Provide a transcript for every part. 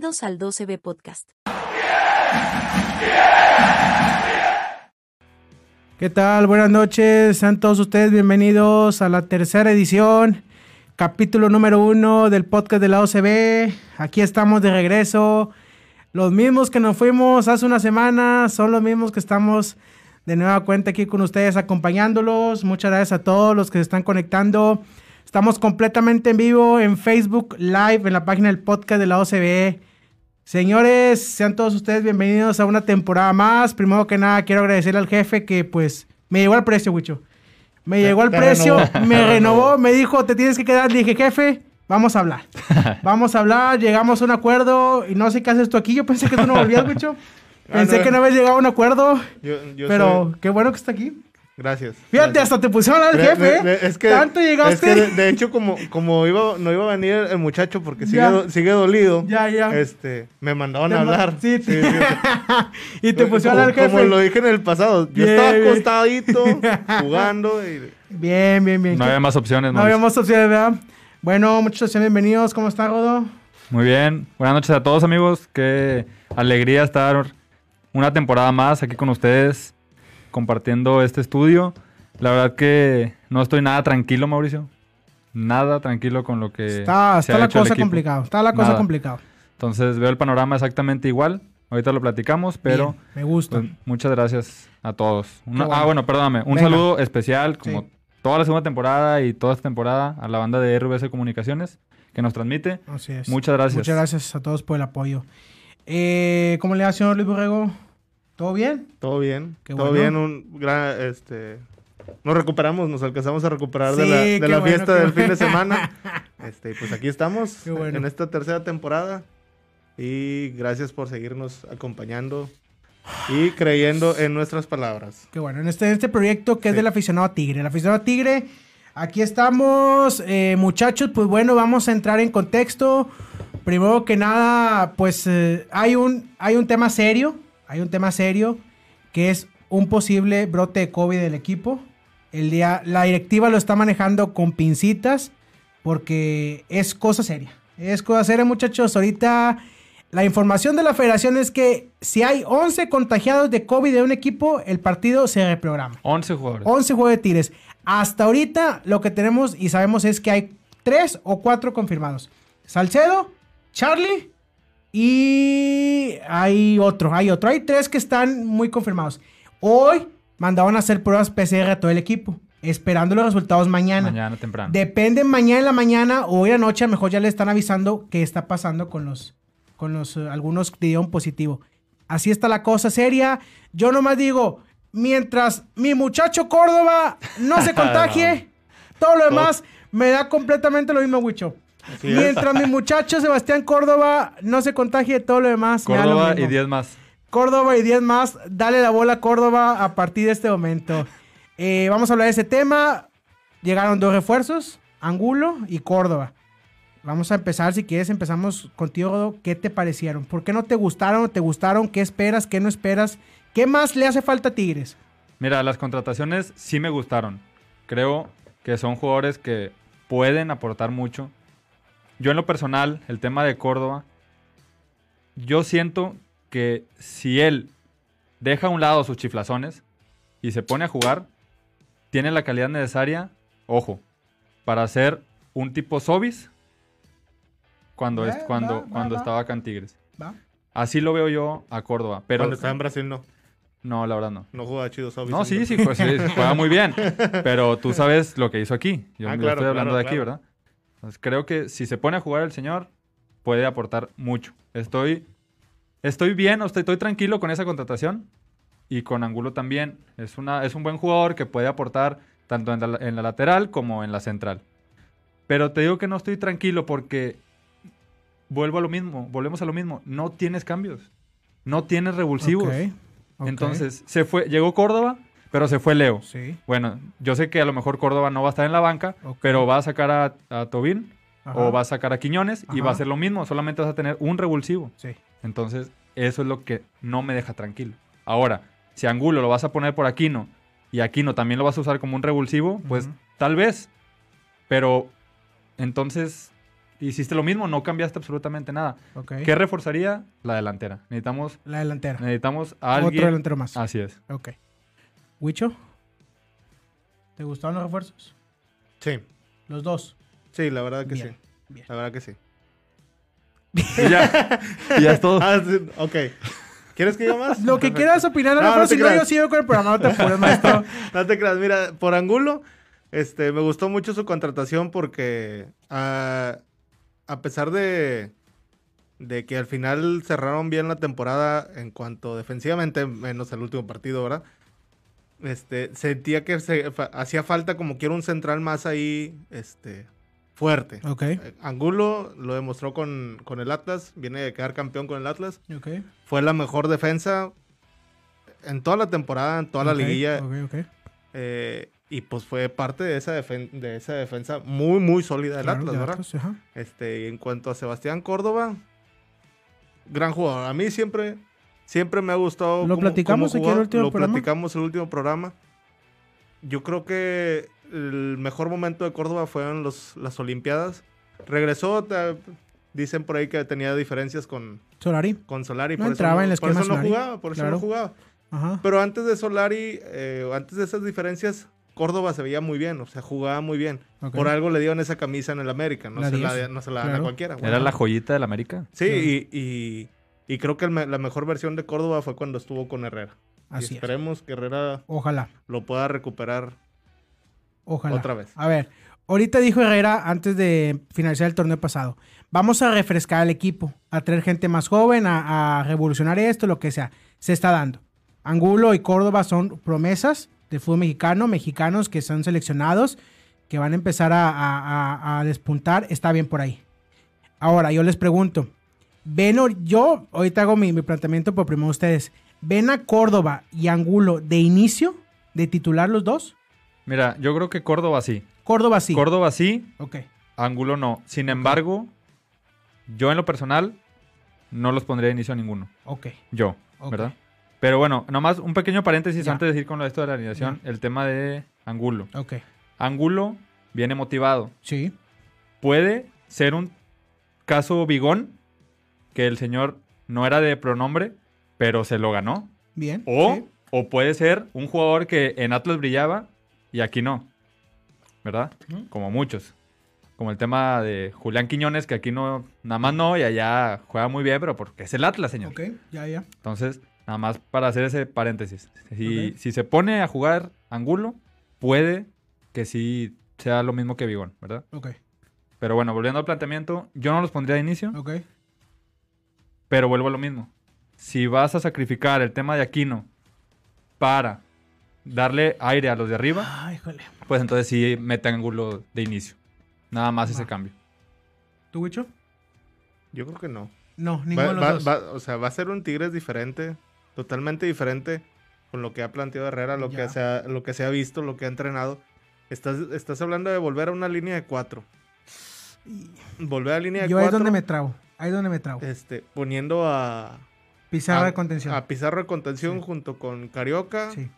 Bienvenidos al 12B Podcast. ¿Qué tal? Buenas noches. Sean todos ustedes bienvenidos a la tercera edición, capítulo número uno del podcast de la OCB. Aquí estamos de regreso. Los mismos que nos fuimos hace una semana son los mismos que estamos de nueva cuenta aquí con ustedes acompañándolos. Muchas gracias a todos los que se están conectando. Estamos completamente en vivo en Facebook Live, en la página del podcast de la OCB. Señores, sean todos ustedes bienvenidos a una temporada más. Primero que nada, quiero agradecerle al jefe que pues me llegó al precio, Wicho. Me llegó al precio, me renovó, me dijo, te tienes que quedar. Le dije, jefe, vamos a hablar. vamos a hablar, llegamos a un acuerdo y no sé qué haces tú aquí. Yo pensé que tú no volvías, Wicho. Pensé Ah, no. que no habías llegado a un acuerdo, Yo, yo pero soy- qué bueno que está aquí. Gracias. Fíjate, gracias. hasta te pusieron al jefe. de- de- es que, Tanto llegaste. es que de, de hecho, como, como iba, no iba a venir el muchacho porque sigue, do- sigue dolido, Ya, ya. este, me mandaban Te a hablar. Sí, Sí, y te pusieron como, al jefe. como lo dije en el pasado, yo Bien, estaba acostadito, jugando y... Bien, bien, bien. No ¿Qué- había más opciones, No Mauricio. habíamos opciones, ¿verdad? Bueno, muchachos, bienvenidos. ¿Cómo está, Rodo? Muy bien. Buenas noches a todos, amigos. Qué alegría estar una temporada más aquí con ustedes compartiendo este estudio. La verdad que no estoy nada tranquilo, Mauricio. Nada tranquilo con lo que Está, se está ha la hecho cosa complicada. Está la cosa Nada. complicada. Entonces veo el panorama exactamente igual. Ahorita lo platicamos, pero Bien, me gusta. pues, muchas gracias a todos. Una- bueno. Ah, bueno, perdóname. Un Venga. saludo especial, como Sí. toda la segunda temporada y toda esta temporada, a la banda de RBS Comunicaciones que nos transmite. Así es. Muchas gracias. Muchas gracias a todos por el apoyo. Eh, ¿Cómo le va, señor Luis Borrego? ¿Todo bien? Todo bien, Qué todo bueno. bien, un gran, este... Nos recuperamos, nos alcanzamos a recuperar de la, de la bueno, fiesta del fin de semana. Este, pues aquí estamos en esta tercera temporada. Y gracias por seguirnos acompañando y creyendo en nuestras palabras. Qué bueno. En este, en este proyecto que es del aficionado Tigre. El aficionado Tigre, aquí estamos. eh, muchachos, pues bueno, vamos a entrar en contexto. Primero que nada, pues eh, hay, un, hay un tema serio. Hay un tema serio que es un posible brote de COVID del equipo. El día, la directiva lo está manejando con pincitas porque es cosa seria. Es cosa seria, muchachos. Ahorita la información de la federación es que si hay 11 contagiados de COVID de un equipo, el partido se reprograma. 11 jugadores. 11 juegos de Tigres. Hasta ahorita lo que tenemos y sabemos es que hay 3 o 4 confirmados. Salcedo, Charlie y hay otro, hay otro. Hay tres que están muy confirmados. Hoy mandaron a hacer pruebas PCR a todo el equipo, esperando los resultados mañana. Mañana temprano. Depende mañana en la mañana o hoy en la noche, a lo mejor ya le están avisando qué está pasando con los, con los eh, algunos que dieron positivo. Así está la cosa seria. Yo nomás digo, mientras mi muchacho Córdoba no se contagie, todo lo demás me da completamente lo mismo, Wicho. Así. Mientras mi muchacho Sebastián Córdoba no se contagie, todo lo demás lo Córdoba y mismo. 10 más. Córdoba y 10 más. Dale la bola a Córdoba a partir de este momento. Eh, vamos a hablar de ese tema. Llegaron dos refuerzos, Angulo y Córdoba. Vamos a empezar, si quieres, empezamos contigo, Rodo. ¿Qué te parecieron? ¿Por qué no te gustaron? ¿Te gustaron? ¿Qué esperas? ¿Qué no esperas? ¿Qué más le hace falta a Tigres? Mira, las contrataciones sí me gustaron. Creo que son jugadores que pueden aportar mucho. Yo en lo personal, el tema de Córdoba, yo siento que si él deja a un lado sus chiflazones y se pone a jugar, tiene la calidad necesaria, ojo, para ser un tipo Sobis cuando, es, cuando, va, va, cuando va. estaba acá en Tigres. ¿Va? Así lo veo yo a Córdoba. Pero Cuando estaba en Brasil no, no, la verdad no. no jugaba chido Sobis No, sí, sí, pues, sí, juega muy bien. Pero tú sabes lo que hizo aquí. Yo Ah, claro, estoy hablando claro, de aquí, claro. ¿verdad? Entonces, creo que si se pone a jugar el señor, puede aportar mucho. Estoy, estoy bien, estoy, estoy tranquilo con esa contratación. Y con Angulo también. Es, una, es un buen jugador que puede aportar tanto en la, en la lateral como en la central. Pero te digo que no estoy tranquilo porque vuelvo a lo mismo, volvemos a lo mismo. No tienes cambios. No tienes revulsivos. Entonces, se fue, llegó Córdoba, pero se fue Leo. Sí. Bueno, yo sé que a lo mejor Córdoba no va a estar en la banca, pero va a sacar a, Ajá. o va a sacar a Quiñones y va a ser lo mismo, solamente vas a tener un revulsivo. Sí. Entonces, eso es lo que no me deja tranquilo. Ahora, si Angulo lo vas a poner por Aquino y Aquino también lo vas a usar como un revulsivo, pues tal vez. Pero entonces, hiciste lo mismo, no cambiaste absolutamente nada. ¿Qué reforzaría? La delantera. Necesitamos, La delantera. necesitamos a Otro alguien. delantero más. Así es. Ok. ¿Huicho? ¿Te gustaron los refuerzos? Sí, Los dos. sí, la verdad que Bien, sí. bien. La verdad que sí. Y ya, y ya es todo. Ah, sí, ok. ¿Quieres que diga más? Lo que quieras opinar, No, no, si no, yo sigo con el programa, no te apures, maestro. No te creas, mira, por Angulo, este, me gustó mucho su contratación porque ah, a pesar de, de que al final cerraron bien la temporada en cuanto defensivamente, menos el último partido, ¿verdad? Este, sentía que se, fa- hacía falta como quiera un central más ahí, este, fuerte. Eh, Angulo lo demostró con, con el Atlas, viene de quedar campeón con el Atlas. Fue la mejor defensa en toda la temporada, en toda la liguilla. Eh, y pues fue parte de esa, defen- de esa defensa muy, muy sólida del Claro, Atlas, de ¿verdad? Ajá. Este, y en cuanto a Sebastián Córdoba, gran jugador. A mí siempre, siempre me ha gustado. Lo cómo- platicamos cómo aquí en el último Lo programa. platicamos en el último programa. Yo creo que el mejor momento de Córdoba fueron los, las Olimpiadas. Regresó, ta- dicen por ahí que tenía diferencias con, Solari. con Solari. No por entraba eso en el por eso no Solari, jugaba, por eso claro. no jugaba. Ajá. Pero antes de Solari, eh, antes de esas diferencias, Córdoba se veía muy bien, o sea, jugaba muy bien. Ok. Por algo le dieron esa camisa en el América, no, La se, la, 10, no se la dan claro. a cualquiera. Era la joyita del América. Sí, y, y- y creo que me- la mejor versión de Córdoba fue cuando estuvo con Herrera. Así y es. esperemos que Herrera Ojalá, lo pueda recuperar ojalá. otra vez. A ver, ahorita dijo Herrera antes de finalizar el torneo pasado, vamos a refrescar al equipo, a traer gente más joven, a, a revolucionar esto, lo que sea. Se está dando. Angulo y Córdoba son promesas del fútbol mexicano, mexicanos que son seleccionados, que van a empezar a, a- a- a despuntar. Está bien por ahí. Ahora, yo les pregunto, ven, yo ahorita hago mi, mi planteamiento por primero ustedes, ¿ven a Córdoba y Angulo de inicio, de titular los dos? Mira, yo creo que Córdoba sí. Córdoba sí. Córdoba sí, ok. Ángulo no. Sin embargo, yo en lo personal no los pondría de inicio a ninguno. Ok. Yo. ¿verdad? Pero bueno, nomás un pequeño paréntesis Ya. antes de decir con lo de esto de la alineación, el tema de Angulo. Ok. Angulo viene motivado. Sí. Puede ser un caso bigón, que el señor no era de pronombre, pero se lo ganó. Bien. O, sí. o puede ser un jugador que en Atlas brillaba y aquí no. ¿Verdad? Como muchos. Como el tema de Julián Quiñones, que aquí no, nada más no, y allá juega muy bien, pero porque es el Atlas, señor. Ok, ya, ya. Entonces, nada más para hacer ese paréntesis. Si, si se pone a jugar Angulo, puede que sí sea lo mismo que Vigón, ¿verdad? Ok, Pero bueno, volviendo al planteamiento, yo no los pondría de inicio, ok. Pero vuelvo a lo mismo. Si vas a sacrificar el tema de Aquino para darle aire a los de arriba, Ay, híjole. pues entonces sí mete Angulo de inicio. Nada más ese cambio. ¿Tú, Wicho? Yo creo que no. No, ninguno Va- de los va- dos. va- o sea, va a ser un Tigres diferente, totalmente diferente con lo que ha planteado Herrera, lo, Ya. que se ha, lo que se ha visto, lo que ha entrenado. Estás, estás hablando de volver a una línea de cuatro. Volver a la línea de Yo ahí es cuatro. donde me trago. Ahí es donde me trago. este, poniendo a, Pizarra a- de contención. a Pizarro de contención Sí. junto con Carioca sí.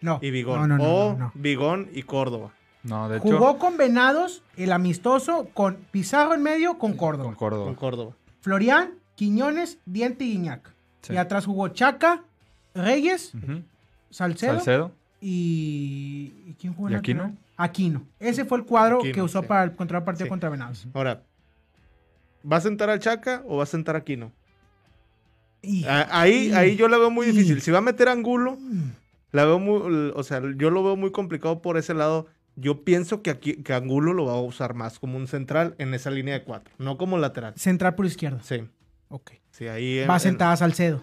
No. y Vigón. No, no, no, o no, no. Vigón y Córdoba. No, de hecho, Jugó con Venados, el amistoso, con Pizarro en medio, con Córdoba. con Córdoba. Con Córdoba. Florian, Quiñones, Diente y Guiñac. Sí. Y atrás jugó Chaca, Reyes. Salcedo, Salcedo. y... ¿y quién jugó en ¿Y Aquino? Aquino. Ese fue el cuadro Aquino, que usó sí. para el contra el partido Sí. contra Venados. Ahora, ¿va a sentar al Chaca o va a sentar a Aquino? Y- Ah, Ahí, ahí yo la veo muy difícil. Si va a meter Angulo, la veo muy, o sea, yo lo veo muy complicado por ese lado. Yo pienso que aquí, que Angulo lo va a usar más como un central en esa línea de cuatro, no como lateral. Central por izquierda. Sí, Ok. sí, ahí en- Va en- sentada Salcedo.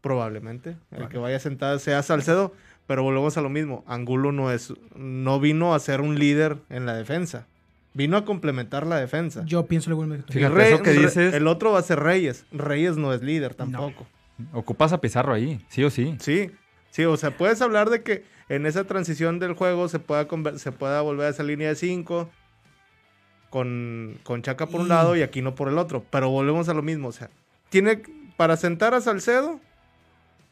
probablemente. El que vaya sentado sea Salcedo, pero volvemos a lo mismo. Angulo no es, no vino a ser un líder en la defensa. Vino a complementar la defensa. Yo pienso lo mismo que tú. Fíjate, Rey- eso que dices- El otro va a ser Reyes. Reyes no es líder tampoco. Ocupas a Pizarro ahí, sí o sí. Sí, sí, o sea, puedes hablar de que en esa transición del juego se pueda, se pueda volver a esa línea de 5 con, con Chaca por un lado y Aquino por el otro, pero volvemos a lo mismo, o sea, tiene para sentar a Salcedo,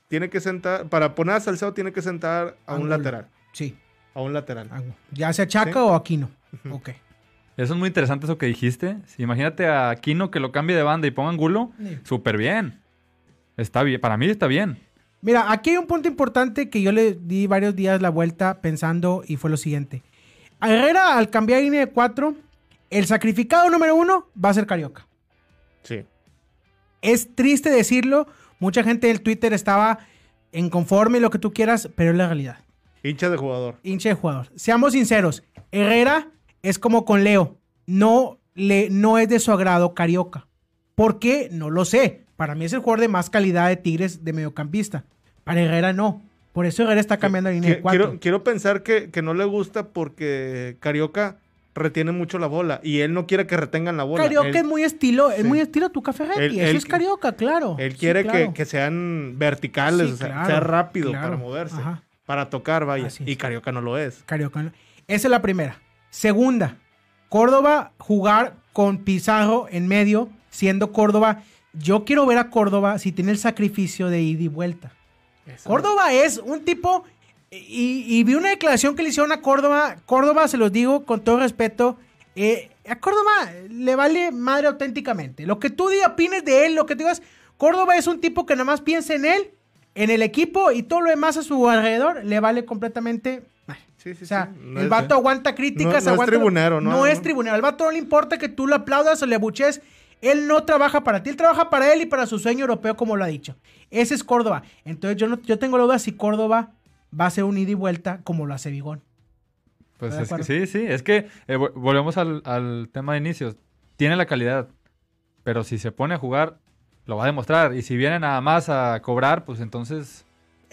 tiene que sentar, para poner a Salcedo tiene que sentar a un lateral, Sí. a un lateral. Ya sea Chaca Sí. o Aquino. Ujú. Ok. Eso es muy interesante eso que dijiste. Si imagínate a Aquino que lo cambie de banda y ponga Angulo, Sí. súper bien. Está bien, para mí está bien. Mira, aquí hay un punto importante que yo le di varios días la vuelta pensando y fue lo siguiente. A Herrera, al cambiar línea de 4, el sacrificado número uno va a ser Carioca. Sí. Es triste decirlo, mucha gente del Twitter estaba en conforme y lo que tú quieras, pero es la realidad. Hincha de jugador. hincha de jugador. Seamos sinceros, Herrera es como con Leo, no, le, no es de su agrado Carioca. ¿Por qué? No lo sé. Para mí es el jugador de más calidad de Tigres de mediocampista. Para Herrera no. Por eso Herrera está cambiando de línea de cuatro. Quiero, quiero pensar que, que no le gusta porque Carioca retiene mucho la bola y él no quiere que retengan la bola. Carioca él, es muy estilo, es muy estilo tu café Él- Eso él- es Carioca, claro. él Sí, quiere claro. que, que sean verticales, Sí, o sea, claro, sea rápido claro. para moverse, Ajá. para tocar, vaya. Y. Carioca no lo es. Carioca. ¿no? Esa es la primera. Segunda, Córdoba jugar con Pizarro en medio, siendo Córdoba. Yo quiero ver a Córdoba si tiene el sacrificio de ida y vuelta. Córdoba es un tipo. Y, y vi una declaración que le hicieron a Córdoba. Córdoba, se los digo con todo respeto. eh, a Córdoba le vale madre auténticamente. Lo que tú digas, opines de él, lo que digas. Córdoba es un tipo que nada más piensa en él, en el equipo y todo lo demás a su alrededor le vale completamente. Sí, sí, O sea, sí. No el es- vato aguanta críticas. no- no es tribunero, ¿no? No es tribunero. Al vato no le importa que tú lo aplaudas o le abuches. Él no trabaja para ti, él trabaja para él y para su sueño europeo, como lo ha dicho. Ese es Córdoba. Entonces yo, no, yo tengo la duda si Córdoba va a ser un ida y vuelta como lo hace Vigón. Pues es que sí, sí. Es que eh, vo- volvemos al, al tema de inicios. Tiene la calidad, pero si se pone a jugar, lo va a demostrar. Y si viene nada más a cobrar, pues entonces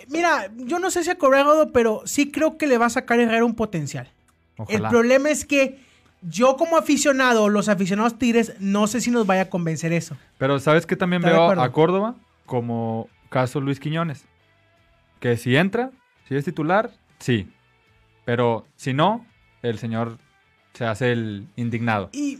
Mira, yo no sé si ha cobrado, pero sí creo que le va a sacar Herrera un potencial. El problema es que yo como aficionado, los aficionados Tigres, no sé si nos vaya a convencer eso. Pero ¿sabes qué también veo a Córdoba? Como caso Luis Quiñones. Que si entra, si es titular, sí. Pero si no, el señor se hace el indignado. Y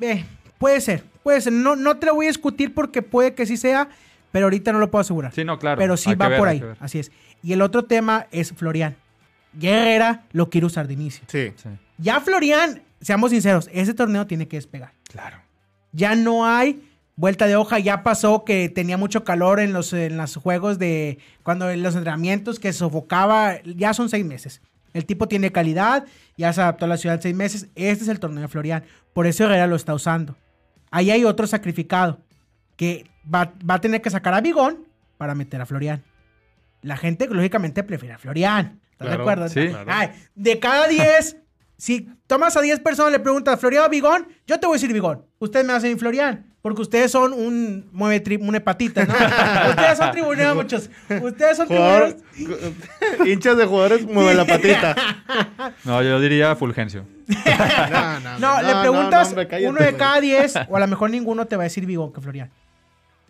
eh, puede ser, puede ser. No, no te lo voy a discutir porque puede que sí sea, pero ahorita no lo puedo asegurar. Sí, no, claro. pero sí hay va ver, por ahí. Así es. Y el otro tema es Florian. Ya Herrera lo quiere usar de inicio. Sí. Sí, Ya Florian, seamos sinceros, ese torneo tiene que despegar. claro. Ya no hay vuelta de hoja. Ya pasó que tenía mucho calor en los, en los juegos de. Cuando en los entrenamientos que sofocaba. Ya son seis meses. El tipo tiene calidad. Ya se adaptó a la ciudad en seis meses. Este es el torneo de Florian. Por eso Herrera lo está usando. Ahí hay otro sacrificado. Que va, va a tener que sacar a Bigón para meter a Florian. La gente, lógicamente, prefiere a Florian. ¿Estás de acuerdo? sí. Claro. Ay, de cada 10, si tomas a 10 personas y le preguntas Florian o Bigón, yo te voy a decir Bigón. Ustedes me hacen Florian. Porque ustedes son un mueve tri- un hepatita, ¿no? ustedes son tribuneros, muchos. Ustedes son Jugador, tribuneros. hinchas de jugadores mueve la patita. No, yo diría Fulgencio. No, no, No, no, le no, preguntas hombre, cállate, uno de cada 10, o a lo mejor ninguno te va a decir Bigón que Florian.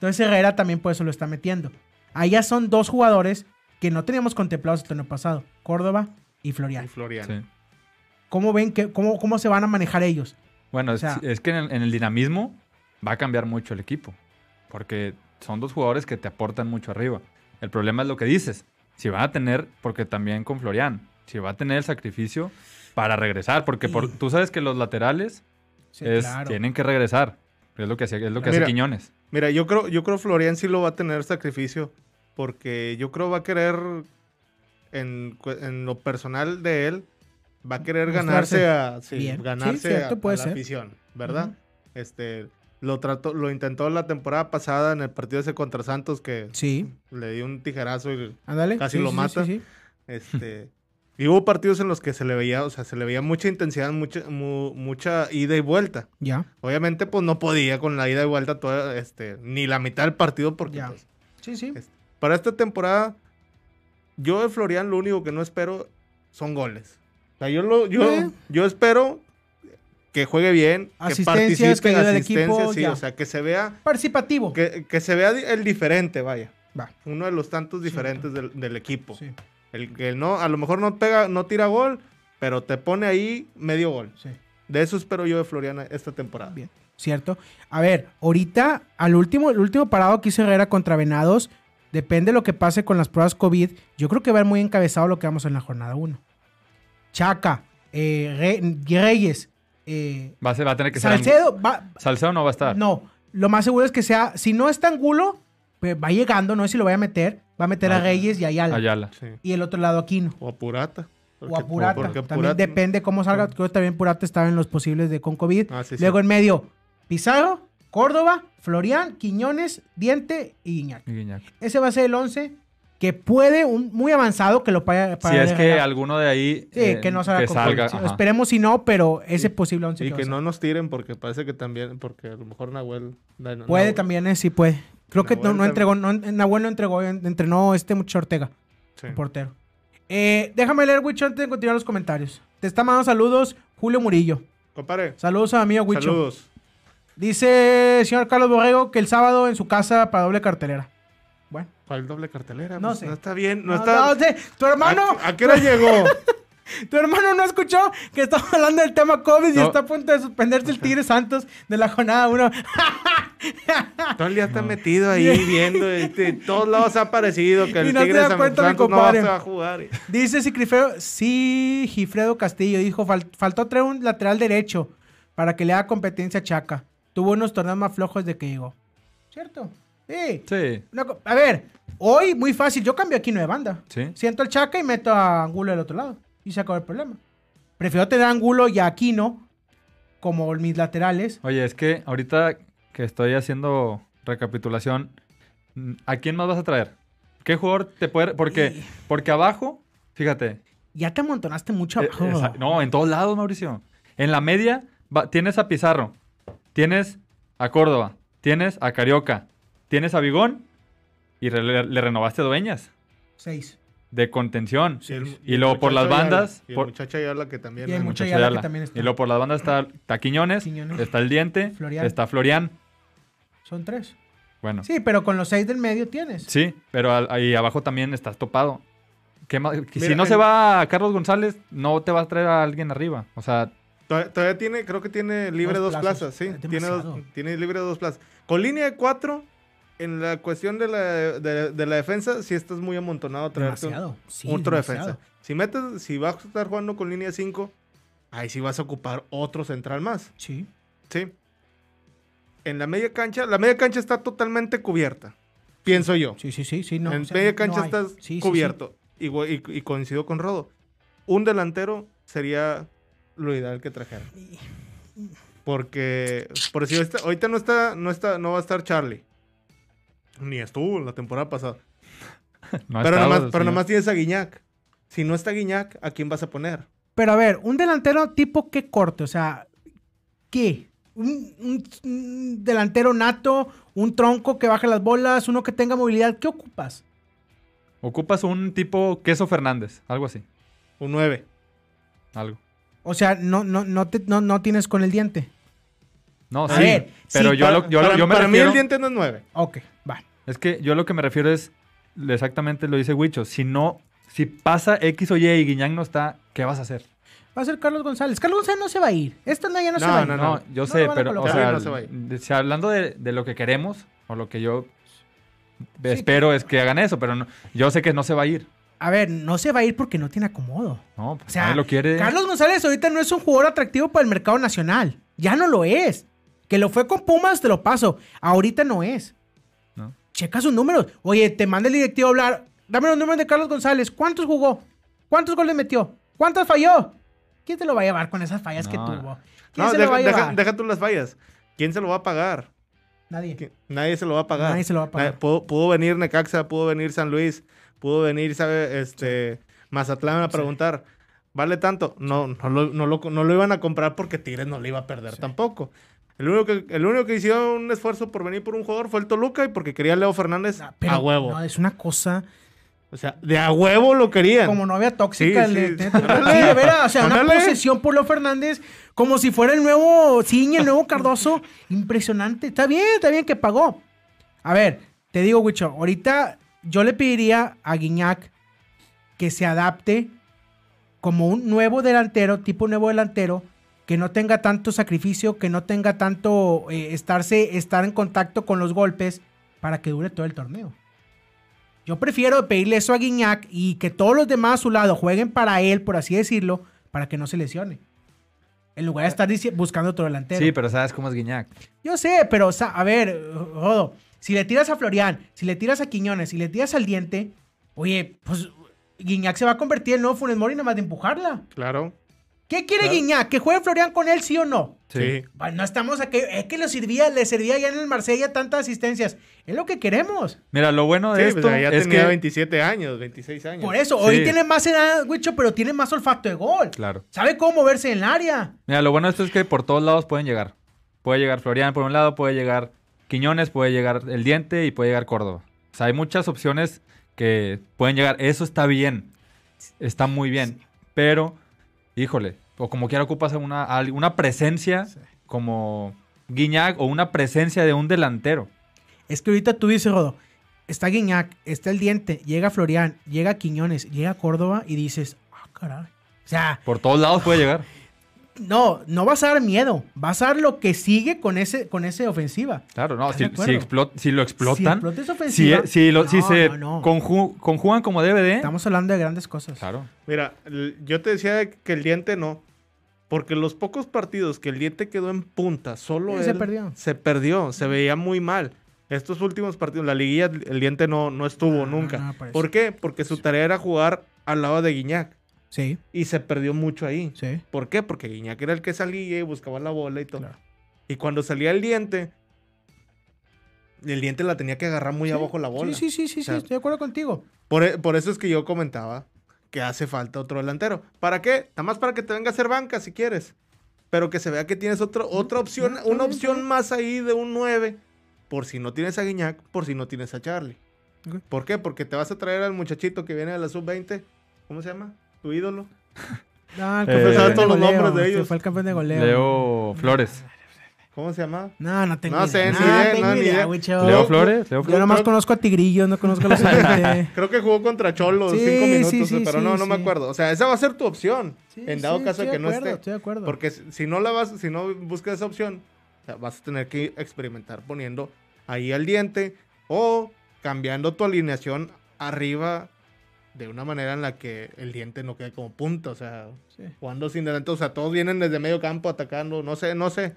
Entonces Herrera también por eso lo está metiendo. Ahí ya son dos jugadores que no teníamos contemplados el torneo pasado. Córdoba y Y Florian. Florian. Sí. ¿Cómo ven que, cómo, cómo se van a manejar ellos? Bueno, O es- sea- es, que en el, en el dinamismo va a cambiar mucho el equipo. Porque son dos jugadores que te aportan mucho arriba. El problema es lo que dices. Si van a tener, porque también con Florian, si va a tener el sacrificio para regresar. Porque por- Y- tú sabes que los laterales Sí, es- claro. tienen que regresar. Es lo que hace, es lo que hace Quiñones. Mira, yo creo, yo creo Florian sí lo va a tener sacrificio. Porque yo creo va a querer, en, en lo personal de él, va a querer Mostrarse. ganarse a, sí, Bien. Sí, ganarse cierto, a- la ser. afición, ¿verdad? Este, lo trató, lo intentó la temporada pasada en el partido ese contra Santos que Sí, le dio un tijerazo y. Casi Sí, lo mata. Este, y hubo partidos en los que se le veía, o sea, se le veía mucha intensidad, mucha, mu- mucha ida y vuelta. Ya. Obviamente, pues no podía con la ida y vuelta toda, este, ni la mitad del partido porque Ya. pues, Sí, sí. Es- para esta temporada, yo de Florian lo único que no espero son goles. O sea, yo lo, yo, Eh. yo espero que juegue bien, que participe que equipo, sí, ya. o sea, que se vea, Participativo. que, que se vea el diferente, vaya. Va. Uno de los tantos diferentes del, del equipo. Sí, El que no, a lo mejor no pega, no tira gol, pero te pone ahí medio gol. sí. De eso espero yo de Floriana esta temporada. Bien. ¿Cierto? A ver, ahorita, al último, el último parado que hizo Herrera contra Venados, depende de lo que pase con las pruebas COVID, yo creo que va a ir muy encabezado lo que vamos en la jornada 1. Chaca, eh, Re- Reyes, eh, Va a, ser- va a tener que ser. Salcedo va, Angu- Salcedo no va a estar. no, lo más seguro es que sea, si no está Angulo, pues va llegando, no sé si lo vaya a meter, va a meter a Reyes y a Ayala. Ayala. Sí. Y el otro lado Aquino. O a Purata. O a Purata. porque también Purata- depende cómo salga. Creo que también Purata estaba en los posibles de con COVID. Ah, sí, sí. Luego en medio, Pizarro, Córdoba, Florian, Quiñones, Diente y Guiñac. Y Guiñac. Ese va a ser el 11 que puede, un muy avanzado, que lo vaya Si es que alguno de ahí. Sí, eh, que no salga que salga. Esperemos si no, pero ese posible 11 Y que no nos tiren porque parece que también, porque a lo mejor Nahuel... Puede también, eh, sí puede. Creo que no, no entregó, no, Nahuel no entregó, en- entrenó este mucho Ortega, Sí. el portero. Eh, déjame leer, Wicho, antes de continuar los comentarios. Te está mandando saludos Julio Murillo. Compadre, Saludos a mi amigo Wicho. saludos. Dice el señor Carlos Borrego que el sábado en su casa para doble cartelera. Bueno. ¿Cuál doble cartelera? No Pues sé. No está bien, no, No, está... no sé, tu hermano, ¿A, a qué hora llegó? tu hermano no escuchó que estamos hablando del tema COVID y está a punto de suspenderse el Tigre Santos de la jornada 1. Todo el día está metido ahí viendo, este, todos lados ha aparecido que Y el no Tigre San no va a jugar. Dice Cifredo, sí, Gifredo Castillo dijo, "Fal- faltó traer un lateral derecho para que le haga competencia a Chaca. Tuvo unos torneos más flojos de que llegó. ¿Cierto? Sí. Sí, Una a ver, hoy muy fácil, yo cambio aquí no de banda. sí. Siento al Chaca y meto a Angulo del otro lado. Y se acabó el problema. Prefiero tener a Angulo y a Aquino como mis laterales. Oye, es que ahorita que estoy haciendo recapitulación, ¿a quién más vas a traer? ¿Qué jugador te puede...? Porque, porque abajo, fíjate, Ya te amontonaste mucho Eh, abajo. esa- no, en todos lados, Mauricio. En la media va- tienes a Pizarro, tienes a Córdoba, tienes a Carioca, tienes a Vigón y re- le, le renovaste a Dueñas Seis. de contención. Y, el- Y luego por las bandas, Y el por- muchacho Ayala que también... Y el muchacho Ayala. que también está. Y luego por las bandas está, está Quiñones, Quiñones. está el Diente, Florian. está Florian. Son tres. Bueno, sí, Sí, pero con los seis del medio tienes. pero al- ahí abajo también estás topado. ¿Qué más? si Mira, no se va a Carlos González, no te vas a traer a alguien arriba. O sea, Todavía, todavía tiene, creo que tiene libre Dos dos, plazas. plazas, sí. Es Tiene, dos- tiene libre dos plazas. Con línea de cuatro, en la cuestión de la, de, de la defensa, sí estás muy amontonado a traerte un- Demasiado. Sí, otro demasiado. defensa. Si metes, si vas a estar jugando con línea 5, ahí sí vas a ocupar otro central más. Sí. Sí. En la media cancha, la media cancha está totalmente cubierta. Pienso yo. Sí, sí, sí, sí. No, en o sea, media no cancha hay. estás Sí, sí, sí. cubierto. Y, y- y coincido con Rodo. Un delantero sería lo ideal que trajera. Porque, por si ahorita, ahorita no está, no está, no va a estar Charlie. Ni estuvo la temporada pasada. no pero nomás, pero nomás tienes a Guiñac. Si no está Guiñac, ¿a quién vas a poner? Pero a ver, un delantero tipo qué corte, o sea, ¿qué? Un, un- un delantero nato, un tronco que baje las bolas, uno que tenga movilidad, ¿qué ocupas? Ocupas un tipo Queso Fernández, algo así. Un 9. Algo. O sea, no, no, no, te- no, no tienes con el diente. No, A sí. ver, pero sí, yo, para, lo, yo, lo- para- yo me para mí el diente no es 9. Ok, va. Es que yo lo que me refiero es. Exactamente lo dice Huicho. Si no. Si pasa X o Y y Guiñán no está, ¿qué vas a hacer? Va a ser Carlos González. Carlos González no se va a ir. Esto no, ya no, se No, va a ir. no, No, no. yo No sé, pero, o sea, No se va a ir. de- si hablando de, de lo que queremos, o lo que yo espero es que hagan eso, pero no- yo sé que no se va a ir. A ver, no se va a ir porque no tiene acomodo. No, pues O sea, nadie lo quiere. Carlos González ahorita no es un jugador atractivo para el mercado nacional. Ya no lo es. Que lo fue con Pumas, te lo paso. Ahorita no es. No. Checa sus números. Oye, te manda el directivo a hablar. Dame los números de Carlos González. ¿Cuántos jugó? ¿Cuántos goles metió? ¿Cuántos falló? ¿Quién te lo va a llevar con esas fallas que tuvo? ¿Quién No, se lo deja, va a deja- llevar? deja tú las fallas. ¿Quién se lo va a pagar? Nadie. ¿Qui- Nadie se lo va a pagar. Nadie se lo va a pagar. Nadie- Pudo, pudo venir Necaxa, pudo venir San Luis, pudo venir, ¿sabe? Este, Mazatlán a preguntar. ¿Vale tanto? No, no lo, no, lo, no lo iban a comprar porque Tigres no le iba a perder tampoco. El único, que, el único que hizo un esfuerzo por venir por un jugador fue el Toluca y porque quería a Leo Fernández Ah, pero a huevo. No, es una cosa. O sea, de a huevo lo querían. Como novia tóxica. Sí, le- sí. Ándale. Sí, de veras, o sea, una posesión por Leo Fernández, como si fuera el nuevo Ciña, el nuevo Cardoso. Impresionante. Está bien, está bien que pagó. A ver, te digo, Wicho, ahorita yo le pediría a Guiñac que se adapte como un nuevo delantero, tipo nuevo delantero, que no tenga tanto sacrificio, que no tenga tanto eh, estarse, estar en contacto con los golpes para que dure todo el torneo. Yo prefiero pedirle eso a Guiñac y que todos los demás a su lado jueguen para él, por así decirlo, para que no se lesione. En lugar de estar buscando otro delantero. Sí, pero sabes cómo es Guiñac. Yo sé, pero, o sea, a ver, Rodo, si le tiras a Florian, si le tiras a Quiñones, si le tiras al diente, oye, pues Guiñac se va a convertir en nuevo Funes Mori nada más de empujarla. Claro. ¿Qué quiere Claro. Guiñac? ¿Que juegue Florian con él, sí o no? Sí. Bueno, no estamos aquí. Es que le servía, le servía ya en el Marsella tantas asistencias. Es lo que queremos. Mira, lo bueno de Sí, esto pues ya es tenía que... 27 años, 26 años. Por eso, hoy tiene más edad, Wicho, pero tiene más olfato de gol. Claro. Sabe cómo moverse en el área. Mira, lo bueno de esto es que por todos lados pueden llegar. Puede llegar Florian por un lado, puede llegar Quiñones, puede llegar El Diente y puede llegar Córdoba. O sea, hay muchas opciones que pueden llegar. Eso está bien. Está muy bien. Pero, híjole, o como quiera ocupas una, una presencia como Guiñac o una presencia de un delantero. Es que ahorita tú dices, Rodo, está Guiñac, está el diente, llega Florian, llega Quiñones, llega Córdoba y dices, ah, caray. O sea, Por todos lados puede llegar. no, no vas a dar miedo. Vas a dar lo que sigue con ese, con ese ofensiva. Claro, no, ¿Estás si, si explot- si lo explotan, esa si, ofensiva, si lo- si no, se no, no. conju- conjugan como debe de... Estamos hablando de grandes cosas. Claro. Mira, yo te decía que el diente no. Porque los pocos partidos que el diente quedó en punta, solo se él, perdió. Se perdió, se veía muy mal. Estos últimos partidos, la liguilla, el diente no, no estuvo No, nunca. no, por eso. ¿Por qué? Porque su tarea era jugar al lado de Guiñac. Sí, Y se perdió mucho ahí. sí. ¿Por qué? Porque Guiñac era el que salía y buscaba la bola y todo. Claro. Y cuando salía el diente, el diente la tenía que agarrar muy Sí, abajo la bola. Sí, sí, sí, sí, O sea, sí, estoy de acuerdo contigo. Por, e- por eso es que yo comentaba que hace falta otro delantero. ¿Para qué? Nada más para que te venga a hacer banca si quieres. Pero que se vea que tienes otro, otra opción, una opción más ahí de un 9. Por si no tienes a Guiñac, por si no tienes a Charlie. ¿Por qué? Porque te vas a traer al muchachito que viene de la sub-20. ¿Cómo se llama? Tu ídolo. No, el Eh, campeón ¿sabes de todos los goleo, nombres de este ellos? Fue el campeón de goleo. Leo Flores. ¿Cómo se llama? No, no tengo No idea. sé, ni No, idea, tengo no, ni idea. Leo Flores. Leo Yo Flores. nomás creo- conozco a Tigrillo, no conozco a los 20. Creo que jugó contra Cholos Sí, cinco minutos, sí, sí, pero no, sí, no me sí. acuerdo. O sea, esa va a ser tu opción. Sí, en dado sí, caso de que no acuerdo, esté. Estoy de acuerdo. Porque si no la vas, si no buscas esa opción, o sea, vas a tener que experimentar poniendo ahí al diente o cambiando tu alineación arriba de una manera en la que el diente no quede como punta, o sea, Sí. jugando sin delante, o sea, todos vienen desde medio campo atacando, no sé, no sé.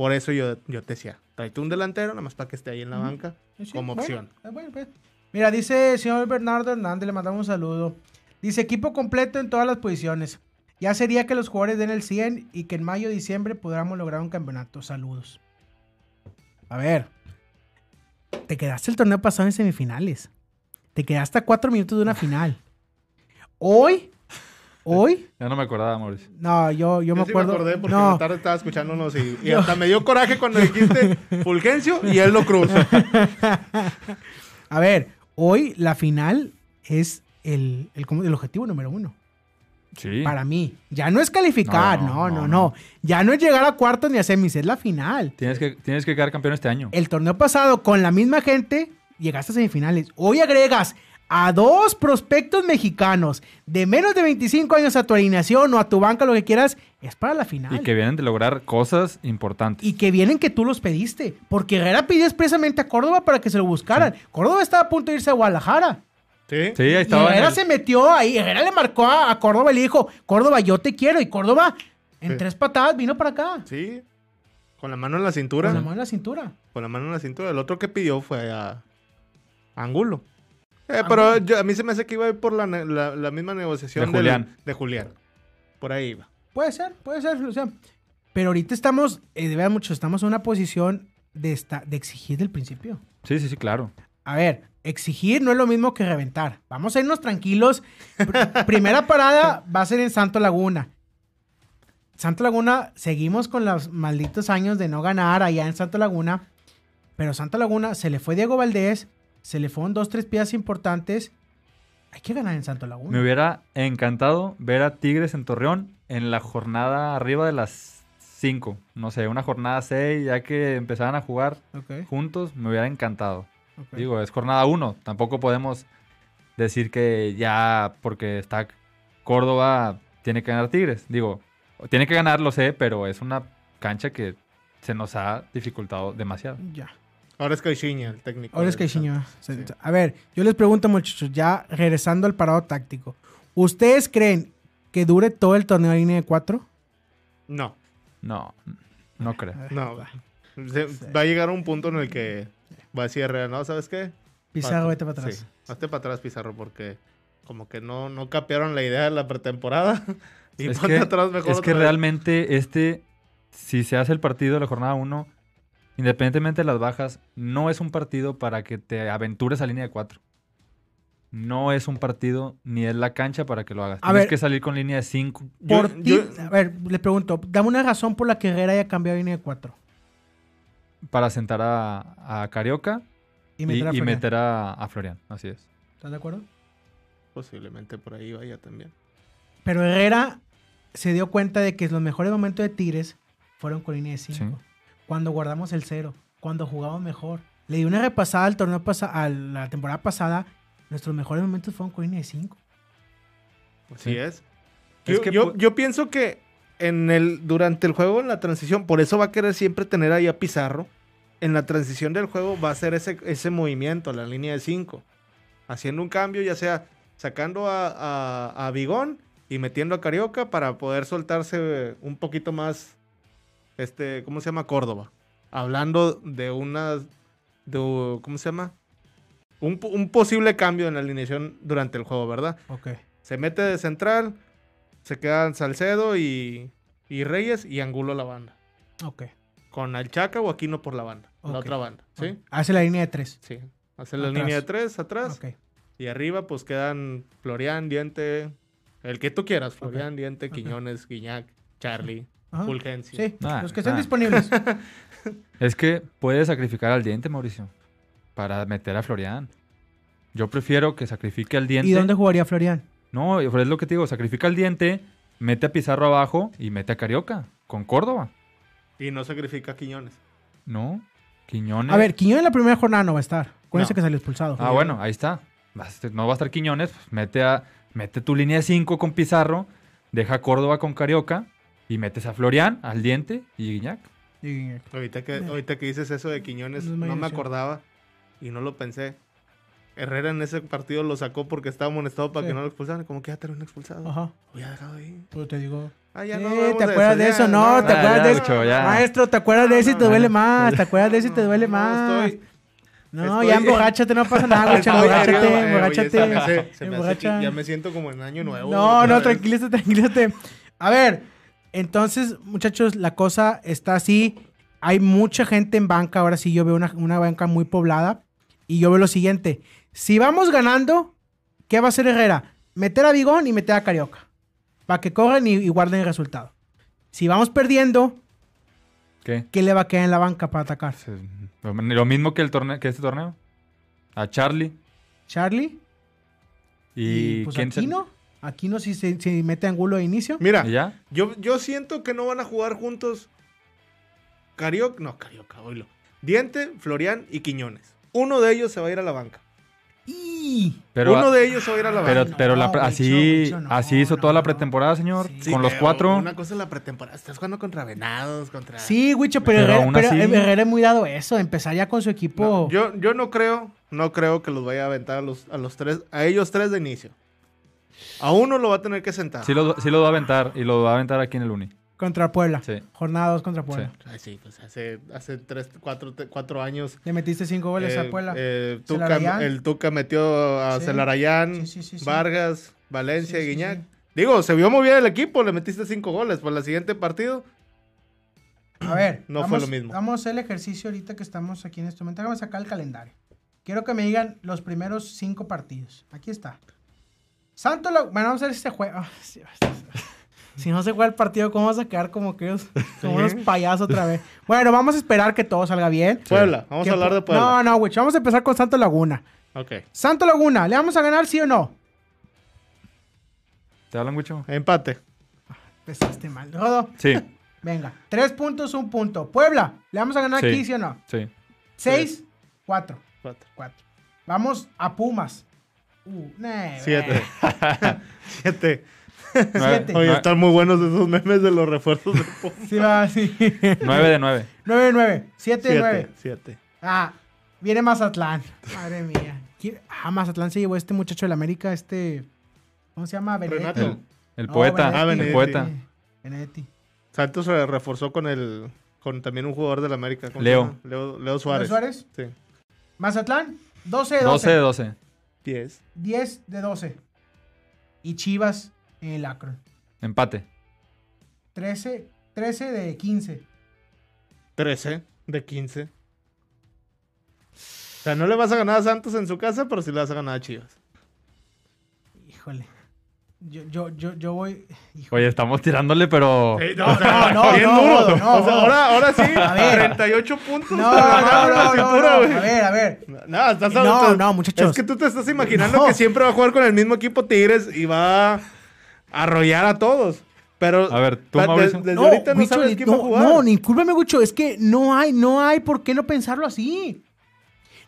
Por eso yo, yo te decía, tráete un delantero, nada más para que esté ahí en la banca Sí, como bueno, opción. eh, bueno, pues. Mira, dice el señor Bernardo Hernández, le mandamos un saludo. Dice equipo completo en todas las posiciones. Ya sería que los jugadores den el 100 y que en mayo o diciembre podamos lograr un campeonato. Saludos. A ver. Te quedaste el torneo pasado en semifinales. Te quedaste a cuatro minutos de una final. Hoy, hoy, Ya no me acordaba, Mauricio. no, yo, yo me sí acuerdo. acordé porque en no, la tarde estaba escuchándonos y, y hasta me dio coraje cuando dijiste Fulgencio y él lo Cruz. A ver, hoy la final es el, el, como el objetivo número uno. Sí. Para mí. Ya no es calificar, No, no no, no, no, no, Ya no es llegar a cuartos ni a semis, es la final. Tienes que, tienes que quedar campeón este año. El torneo pasado, con la misma gente, llegaste a semifinales. Hoy agregas a dos prospectos mexicanos de menos de 25 años a tu alineación o a tu banca, lo que quieras, es para la final. Y que vienen de lograr cosas importantes. Y que vienen que tú los pediste. Porque Herrera pidió expresamente a Córdoba para que se lo buscaran. Córdoba estaba a punto de irse a Guadalajara. Sí. Sí, ahí Y estaba. en Herrera el- se metió ahí. Herrera le marcó a, a Córdoba y le dijo, Córdoba, yo te quiero. Y Córdoba, en Sí. tres patadas, vino para acá. Sí. Con la mano en la cintura. Con la mano en la cintura. Con la mano en la cintura. El otro que pidió fue a Angulo. Eh, pero yo- a mí se me hace que iba a ir por la, la- la misma negociación De del- Julián. de Julián. Por ahí iba. Puede ser, puede ser. O sea, pero ahorita estamos, eh, de verdad, mucho, estamos en una posición de, esta, de exigir del principio. Sí, sí, sí, claro. A ver, exigir no es lo mismo que reventar. Vamos a irnos tranquilos. Pr- primera parada va a ser en Santo Laguna. Santo Laguna, seguimos con los malditos años de no ganar allá en Santo Laguna. Pero Santo Laguna se le fue Diego Valdés, se le fueron dos, tres piezas importantes. Hay que ganar en Santo Laguna. Me hubiera encantado ver a Tigres en Torreón en la jornada arriba de las 5. No sé, una jornada 6, ya que empezaran a jugar Ok, juntos, me hubiera encantado. ok. Digo, es jornada 1. Tampoco podemos decir que ya porque está Córdoba tiene que ganar Tigres. Digo, tiene que ganar, lo sé, pero es una cancha que se nos ha dificultado demasiado. ya. Ahora es Caixinha, el técnico. Ahora es Caixinha. Sí. A ver, yo les pregunto, muchachos, ya regresando al parado táctico. ¿Ustedes creen que dure todo el torneo de línea de cuatro? No. No, no creo. No, se- va a llegar un punto en el que va a decir Herrera, no, ¿sabes qué? Pizarro, vete para atrás. Sí, hazte para atrás, Pizarro, porque como que no, no capearon la idea de la pretemporada. y es ponte que, atrás mejor. es que vez. realmente este, si se hace el partido de la jornada 1, independientemente de las bajas, no es un partido para que te aventures a línea de 4. No es un partido ni es la cancha para que lo hagas. A Tienes ver. que salir con línea de 5. Yo- Por ti, yo- a ver, le pregunto, dame una razón por la que Herrera haya cambiado de línea de 4 para sentar a, a Carioca y y, meter a y Florian. meter a, a Florian. Así es. ¿Estás de acuerdo? Posiblemente por ahí vaya también. Pero Herrera se dio cuenta de que los mejores momentos de Tigres fueron con línea de 5. Sí. Cuando guardamos el cero, cuando jugamos mejor. Le di una repasada al torneo pasado, a la temporada pasada. Nuestros mejores momentos fueron con línea de 5. Así Sí. es. Es Yo, que yo- pu- yo pienso que en el, durante el juego, en la transición, por eso va a querer siempre tener ahí a Pizarro. En la transición del juego va a hacer ese, ese movimiento, la línea de 5. Haciendo un cambio, ya sea sacando a, a, a Bigón y metiendo a Carioca para poder soltarse un poquito más, este, ¿cómo se llama? Córdoba. Hablando de una, de, ¿cómo se llama? Un, po- un posible cambio en la alineación durante el juego, ¿verdad? Ok. Se mete de central, se quedan Salcedo y, y Reyes y Angulo la banda. Ok. Con Alchaca o Aquino por la banda, la otra banda, ¿sí? Hace la línea de 3. Sí. Hace la línea de tres atrás Ok. y arriba pues quedan Florian, Diente, el que tú quieras, Florian, Diente. Quiñones, Guiñac, Charlie, Ajá. Fulgencio. Sí, Ah, los que estén ah. disponibles. Es que puedes sacrificar al diente, Mauricio, para meter a Florian. Yo prefiero que sacrifique al diente. ¿Y dónde jugaría Florian? No, es lo que te digo, sacrifica al diente, mete a Pizarro abajo y mete a Carioca con Córdoba. Y no sacrifica a Quiñones. No, Quiñones. A ver, Quiñón en la primera jornada no va a estar. Con No. que salió expulsado. Ah, bueno, ahí está. No va a estar Quiñones, pues mete, a, mete tu línea de 5 con Pizarro, deja a Córdoba con Carioca y metes a Florian, al diente y Guiñac. Y- Ahorita que, ahorita que dices eso de Quiñones, No me acordaba y no lo pensé. Herrera en ese partido lo sacó porque estaba amonestado para Sí. que no lo expulsaran. Como que ya terminó expulsado. Ajá. Hubiera dejado ahí. Pero te digo. Ah, ya Sí, no ¿te acuerdas de ya, eso? No, ¿te acuerdas de eso? Maestro, ¿te acuerdas de eso y te duele más? ¿Te acuerdas de eso y te duele más? No, estoy- ya emborráchate, no pasa nada, güey. Emborráchate, eh, emborráchate. ya me siento como en año nuevo. No, no, tranquilízate, tranquilízate. A ver, entonces, muchachos, la cosa está así. Hay mucha gente en banca. Ahora sí, yo veo una, una banca muy poblada. Y yo veo lo siguiente. Si vamos ganando, ¿qué va a hacer Herrera? Meter a Bigón y meter a Carioca. Para que corran y, y guarden el resultado. Si vamos perdiendo, ¿Qué? ¿qué le va a quedar en la banca para atacar? Lo, lo mismo que, el torneo, que este torneo. A Charlie. ¿Charlie? ¿Y, pues quién se- Aquino. Si se si mete ángulo de inicio. Mira, yo, yo siento que no van a jugar juntos Carioca, no, Carioca, oílo. Diente, Florian y Quiñones. Uno de ellos se va a ir a la banca. Y... Pero, Uno de ellos se va a ir a la pero, banca. pero la No, así, no, así hizo no, toda la pretemporada, señor. Sí. con los cuatro. Una cosa es la pretemporada. Estás jugando contra Venados, contra. Sí, Wicho, pero, Pero Herrera, pero así- Herrera es muy dado eso, empezar ya con su equipo. No, yo, yo no creo, no creo que los vaya a aventar a los, a los tres, a ellos tres de inicio. A uno lo va a tener que sentar. Sí lo, sí lo va a aventar y lo va a aventar aquí en el Uni. Contra Puebla. Sí. Jornada 2 contra Puebla. Ay, sí, pues hace, hace tres, cuatro, te- cuatro años. Le metiste 5 goles eh, a Puebla. eh, Tuca- Celarayán. el Tuca metió a Sí. Celarayán, Sí, sí, sí, sí. Vargas, Valencia Sí, y sí, Guiñac. sí. Digo, se vio muy bien el equipo, le metiste cinco goles. Por el siguiente partido, A ver, no vamos, fue lo mismo. Vamos el ejercicio ahorita que estamos aquí en este momento. Vamos a sacar el calendario. Quiero que me digan los primeros 5 partidos. Aquí está. Santo Laguna. Bueno, vamos a ver si se juega. Ah, sí, Si no se juega el partido, ¿cómo vamos a quedar como que unos, como unos payasos otra vez? Bueno, vamos a esperar que todo salga bien. Puebla, vamos a hablar de Puebla. No, no, güey. Vamos a empezar con Santo Laguna. Ok. Santo Laguna, ¿le vamos a ganar sí o no? ¿Te hablan mucho? Empate. Empezaste mal. Rodo, Sí, venga. Tres puntos, un punto. Puebla, ¿le vamos a ganar Sí. aquí sí o no? sí. Seis, cuatro. Cuatro. Cuatro. Vamos a Pumas. Uh, nah, Siete. Siete. Siete. Oye, Nueve, están muy buenos esos memes de los refuerzos de Pumas. Sí, va, sí. nueve de nueve. nueve, nueve. Siete, Siete. nueve. Siete. Ah, viene Mazatlán. Madre mía. ¿Quién- Ah, Mazatlán se llevó este muchacho del América, este... ¿Cómo se llama? Benedetti. Renato. El No, poeta. Ah, el Benedetti. poeta. Benedetti. Santos se reforzó con el con también un jugador del América. ¿cómo se Leo. Leo. Leo Suárez. ¿Leo Suárez? Sí. Mazatlán, 12 de 12 12. de 12. 10. 10 de 12. Y Chivas en el Akron. Empate. 13, 13 de 15. 13 de 15. O sea, no le vas a ganar a Santos en su casa, pero sí le vas a ganar a Chivas. Híjole. Yo, yo, yo, yo voy. híjole. Oye, estamos tirándole, pero. no, no, no, bien no, duro. no, o sea, no. ahora, ahora sí, A ver. 38 puntos. No, para no, no, no, cintura, no. A ver, a ver. No, estás No, no, muchachos. Es que tú te estás imaginando No. que siempre va a jugar con el mismo equipo Tigres y va a arrollar a todos. Pero A ver, tú, Mauricio. desde ahorita no Wicho, sabes quién va a no, jugar. no, discúlpame, Gucho. Es que no hay, no hay por qué no pensarlo así.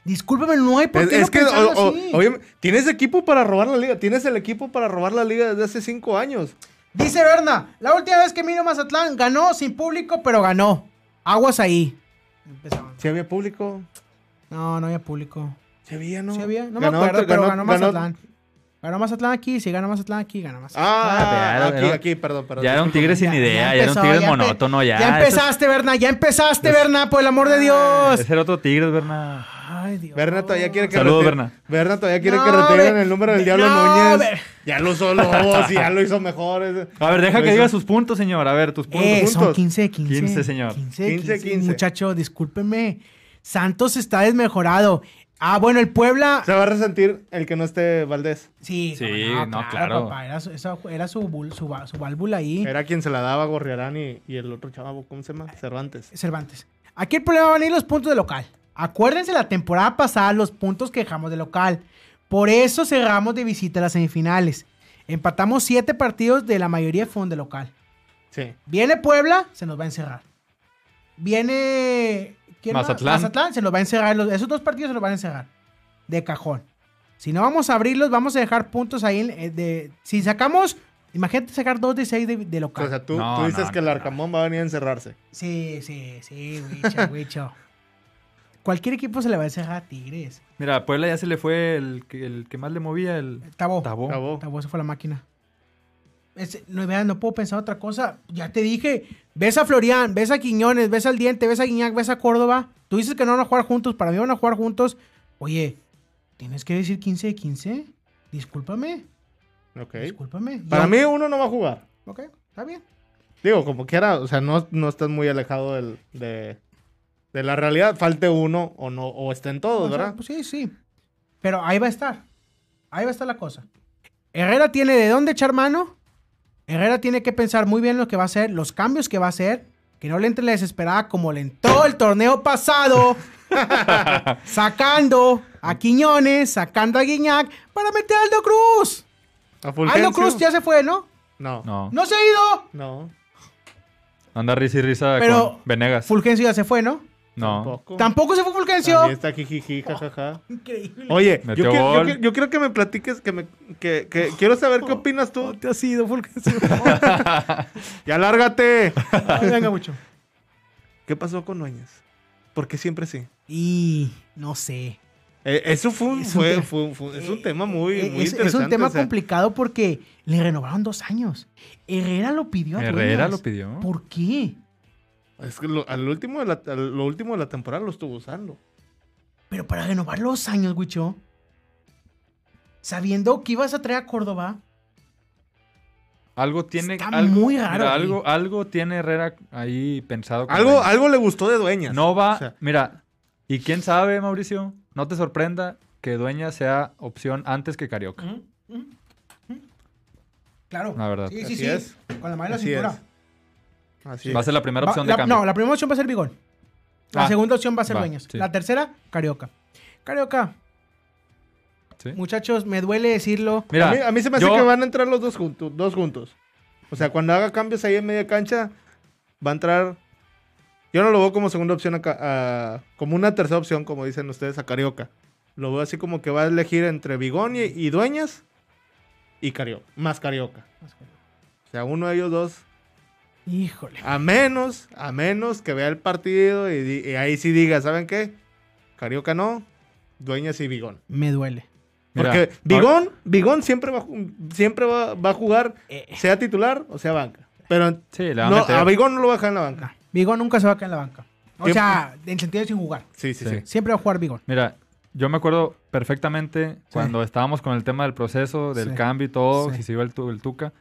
Discúlpame, no hay por Es, qué es no que, o- tienes equipo para robar la liga. Tienes el equipo para robar la liga desde hace cinco años. Dice Berna, la última vez que vino Mazatlán ganó sin público, pero ganó. Aguas ahí. Empezamos. Si había público. No, no había público. Si había, ¿no? Sí había, no Ganó- me acuerdo, pero ganó- ganó, ganó- Mazatlán. Ganó Mazatlán aquí, sí, ganó Mazatlán aquí, ganó Mazatlán. Ah, Ah, aquí, pero- aquí, perdón, perdón. Ya era un tigre sin Ya- idea, ya ya, era un tigre ya monótono, ya. Ya empezaste, Berna, ya empezaste, Berna, por el amor de Dios. Ese era otro tigre, Berna. Ay, Dios. Berna todavía quiere que Saludos, Berna. Berna todavía quiere No, que retiren Ber- el número del Diablo no, Núñez. Ber- Ya lo usó Lobos y ya lo hizo mejor. A ver, deja Lo que hizo- diga sus puntos, señor. A ver, tus puntos. Eh, puntos. son 15, 15. 15, señor. 15, 15, 15. Muchacho, discúlpeme. Santos está desmejorado. Ah, bueno, el Puebla. Se va a resentir el que no esté Valdés. Sí, Sí, no, claro. papá, era, su, esa- era su, bul- su, va- su válvula ahí. Era quien se la daba a Gorriarán y, y el otro chavo, ¿cómo se llama? Cervantes. Cervantes. Aquí el problema van a ir los puntos de local. Acuérdense la temporada pasada los puntos que dejamos de local. Por eso cerramos de visita a las semifinales. Empatamos siete partidos de la mayoría fueron de local. Sí. Viene Puebla, se nos va a encerrar. Viene ¿quién más? Mazatlán. Mazatlán, se nos va a encerrar. Los- esos dos partidos se nos van a encerrar. De cajón. Si no vamos a abrirlos, vamos a dejar puntos ahí. en- eh, de, si sacamos, imagínate sacar dos de seis de, de local. O sea, tú, No, tú dices no, que el no, Arcamón va a venir a encerrarse. Sí, sí, sí, Wicho, Wicho. Cualquier equipo se le va a encerrar a Tigres. Mira, a Puebla ya se le fue el que, el que más le movía, el Tabó. Tabó. Acabó. Tabó, esa fue la máquina. No, vean, no puedo pensar otra cosa. Ya te dije, ves a Florian, ves a Quiñones, ves al Diente, ves a Guiñac, ves a Córdoba. Tú dices que no van a jugar juntos, para mí van a jugar juntos. Oye, ¿tienes que decir 15 de 15? Discúlpame, Ok. discúlpame. Para Yo- mí uno no va a jugar. Ok, está bien. Digo, como quiera, o sea, no, no estás muy alejado del- de, de la realidad. Falte uno o no, o estén todos, O sea, ¿verdad? pues sí, sí. Pero ahí va a estar. Ahí va a estar la cosa. Herrera tiene de dónde echar mano. Herrera tiene que pensar muy bien lo que va a hacer, los cambios que va a hacer. Que no le entre la desesperada como le entró el torneo pasado. sacando a Quiñones, sacando a Guiñac para meter a Aldo Cruz. A. Aldo Cruz ya se fue, ¿no? No. No, No se ha ido. No. anda risa y risa Pero- con Venegas. Fulgencio ya se fue, ¿no? No. Tampoco. Tampoco se fue Fulgencio. También está jijiji, jajaja. Increíble. Oye, yo Metió quiero, yo, gol. quiero- yo quiero que me platiques, que me, que, que- quiero saber qué opinas tú. te has ido, Fulgencio? Ya lárgate. Ay, venga mucho. ¿Qué pasó con Dueñas? Porque siempre sí. Y no sé. Eh, eso fue un, Es un fue- te- fue fue- es un tema muy, Eh, muy es, es interesante. un tema o sea, complicado porque le renovaron dos años. Herrera lo pidió. a Herrera Dueñas. lo pidió. ¿Por qué? Es que lo, al último de la, al- lo último de la temporada lo estuvo usando. Pero para renovar los años, Wicho. Sabiendo que ibas a traer a Córdoba. Algo tiene. Está algo, muy raro mira, algo, algo tiene Herrera ahí pensado. Algo, Dueñas. algo le gustó de Dueñas. No va. O sea, Mira, y quién sabe, Mauricio, no te sorprenda que Dueña sea opción antes que Carioca. Claro. La verdad. Sí, sí, Así sí. es. Con la mano en la cintura. es. Así Va a ser la primera Va- opción la- de cambio. No, la primera opción va a ser Bigón. La Ah, segunda opción va a ser va, Dueñas. sí. La tercera, Carioca. Carioca, Sí. muchachos, me duele decirlo. Mira, a, mí, a mí se me hace yo- que van a entrar los dos juntos, dos juntos. O sea, cuando haga cambios ahí en media cancha, va a entrar. Yo no lo veo como segunda opción, a- como una tercera opción, como dicen ustedes, a Carioca. Lo veo así como que va a elegir entre Bigón y, y Dueñas y Carioca, más Carioca. O sea, uno de ellos dos, Híjole. a menos, a menos que vea el partido y, ahí sí diga, ¿saben qué? Carioca no, Dueñas y Bigón. Me duele. Mira, Porque ahora- Bigón, Bigón siempre va, siempre va, va a jugar, Eh. sea titular o sea banca. Pero Sí, le va a no, a Vigo no lo va a dejar en la banca. Vigo nunca se va a quedar en la banca. O Tiempo. sea, en sentido de sin jugar. Sí, sí, Sí. sí. Siempre va a jugar Vigo. Mira, yo me acuerdo perfectamente cuando estábamos con el tema del proceso, del Sí. cambio y todo, Sí. si se iba el Tuca,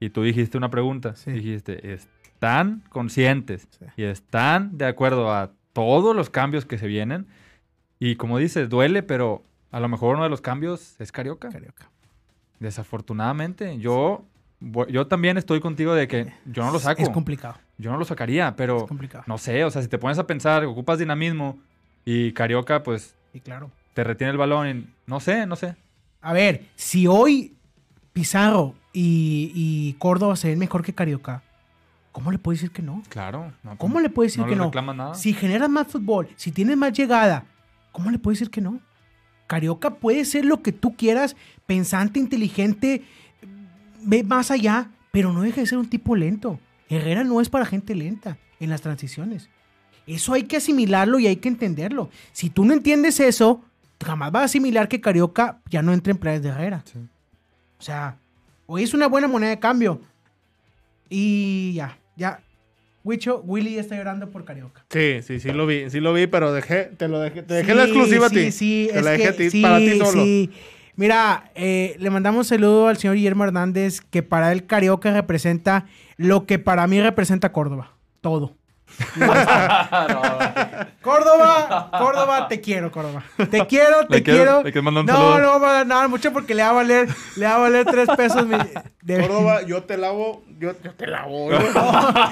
y tú dijiste una pregunta. Sí. Dijiste, ¿están conscientes Sí. y están de acuerdo a todos los cambios que se vienen? Y como dices, duele, pero a lo mejor uno de los cambios es Carioca. Carioca. Desafortunadamente, yo, yo también estoy contigo de que yo no lo saco. Es complicado. Yo no lo sacaría, pero no sé, o sea, si te pones a pensar, ocupas dinamismo y Carioca, pues Y claro. te retiene el balón y no sé, no sé. A ver, si hoy Pizarro y, y Córdoba se ven mejor que Carioca, ¿cómo le puedes decir que no? Claro. no, ¿Cómo le puedes decir no que no? nada. Si generas más fútbol, si tienes más llegada, ¿cómo le puedes decir que no? Carioca puede ser lo que tú quieras, pensante, inteligente, ve más allá, pero no deja de ser un tipo lento. Herrera no es para gente lenta en las transiciones. Eso hay que asimilarlo y hay que entenderlo. Si tú no entiendes eso, jamás vas a asimilar que Carioca ya no entre en planes de Herrera. Sí. O sea, hoy es una buena moneda de cambio. Y ya, ya. Wicho, Willy está llorando por Carioca. Sí, sí, sí lo vi, sí lo vi, pero dejé, te lo dejé, te dejé Sí, la exclusiva a ti. Sí, sí, te es la dejé que- a ti, sí, para ti solo. sí. Mira, eh, le mandamos saludo al señor Guillermo Hernández, que para él Carioca representa lo que para mí representa Córdoba. Todo. Córdoba, Córdoba, te quiero, Córdoba. Te quiero, te Le quiero- quiero. le quiero mandar un no, saludo. no va a dar nada mucho porque le va a valer, le va a valer tres pesos. mi- de- Córdoba, yo te lavo, yo, yo te lavo. Yo,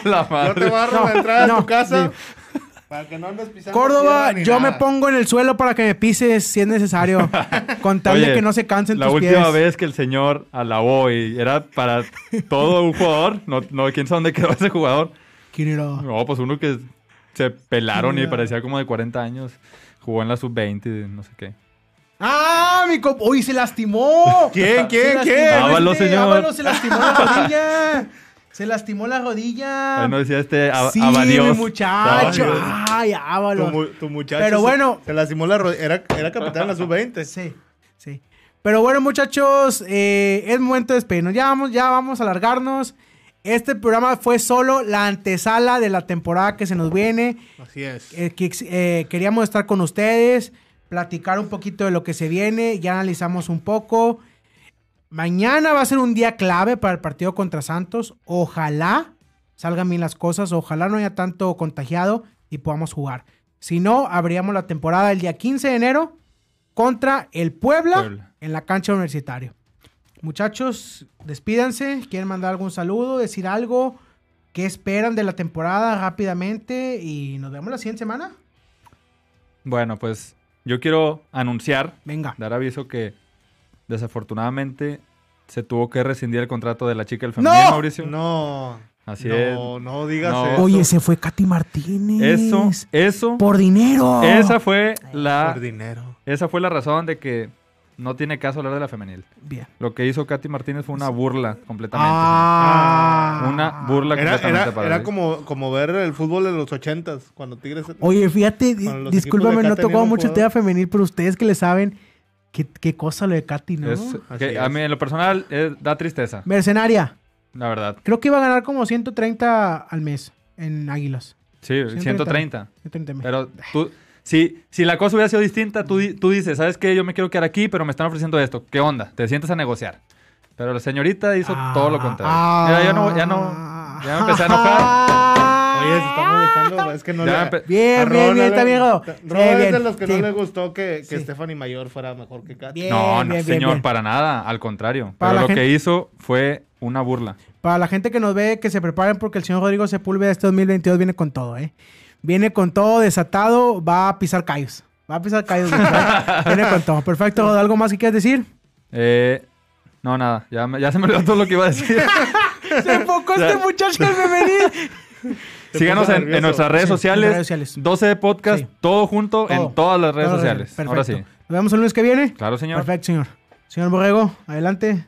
la te barro No, la entrada no, de tu casa sí. para que no andes pisando Córdoba, yo me pongo en el suelo para que me pises si es necesario. Con tal de que no se cansen La tus última pies. vez que el señor alabó y era para todo un jugador, no, no quién sabe dónde quedó ese jugador. ¿Quién era? No, pues uno que se pelaron y parecía como de 40 años. Jugó en la sub-20 y no sé qué. ¡Ah, mi compa! ¡Uy, se lastimó! ¿Quién, quién, Se lastimó quién? este, Ábalos, señor. Ábalos se lastimó la rodilla. Se lastimó la rodilla. Ahí no decía este a- sí, Abadios. mi muchacho. Abadios. Ay, Tu, mu- tu muchacho Pero se- bueno. se, lastimó la rodilla. Era, era capitán en la sub-20. Sí, sí. Pero bueno, muchachos, eh, es momento de despedirnos. Ya vamos, ya vamos a alargarnos. Este programa fue solo la antesala de la temporada que se nos viene. Así es. Eh, que, eh, queríamos estar con ustedes, platicar un poquito de lo que se viene, ya analizamos un poco. Mañana va a ser un día clave para el partido contra Santos. Ojalá salgan bien las cosas, ojalá no haya tanto contagiado y podamos jugar. Si no, abríamos la temporada el día 15 de enero contra el Puebla, Puebla. en la cancha universitario. Muchachos, despídanse, quieren mandar algún saludo, decir algo, qué esperan de la temporada rápidamente y nos vemos la siguiente semana. Bueno, pues yo quiero anunciar, Venga. dar aviso que desafortunadamente se tuvo que rescindir el contrato de la chica del femenil, ¡No! Mauricio. No. Así no, no digas No. eso. Oye, se fue Katy Martínez. Eso, eso, Por dinero. esa fue la, Por dinero. esa fue la razón de que no tiene caso hablar de la femenil. Bien. Lo que hizo Katy Martínez fue una burla completamente. Ah. Una burla Era, completamente era, para era él. como, como ver el fútbol de los ochentas, cuando Tigres... Oye, fíjate, discúlpame, no tocó mucho el tema femenil, pero ustedes que le saben, qué, qué cosa lo de Katy, ¿no? Es- que es. a mí en lo personal eh, da tristeza, Mercenaria. la verdad. Creo que iba a ganar como 130 al mes en Águilas. Sí, 130. 130 mil. Pero tú, si, si la cosa hubiera sido distinta, tú, tú dices, ¿sabes qué? Yo me quiero quedar aquí, pero me están ofreciendo esto. ¿Qué onda? Te sientas a negociar. Pero la señorita hizo todo lo contrario. Ah. Mira, no, ya no, ya me empecé a enojar. Oye, se está molestando, es que no Ya le... Bien, bien, bien, está bien, Sí, es de los que sí. no le gustó que, que Sí. Stephanie Mayor fuera mejor que Katy. Bien, No, no, bien, señor, bien. para nada. Al contrario. Para Pero lo gente- que hizo fue una burla. Para la gente que nos ve, que se preparen porque el señor Rodrigo Sepúlveda este 2022 viene con todo, ¿eh? Viene con todo desatado, va a pisar callos. Va a pisar callos. viene con todo. Perfecto, ¿algo más que quieras decir? Eh, no, nada. Ya, me- ya se me olvidó todo lo que iba a decir. Se enfocó este muchacho en femenil. Síganos en, nuestras redes, Sí, en sociales, las redes sociales. 12 de podcast, Sí. todo junto Todo. en todas las redes Todo sociales. Perfecto. Ahora sí. Nos vemos el lunes que viene. Claro, señor. Perfecto, señor. Señor Borrego, adelante.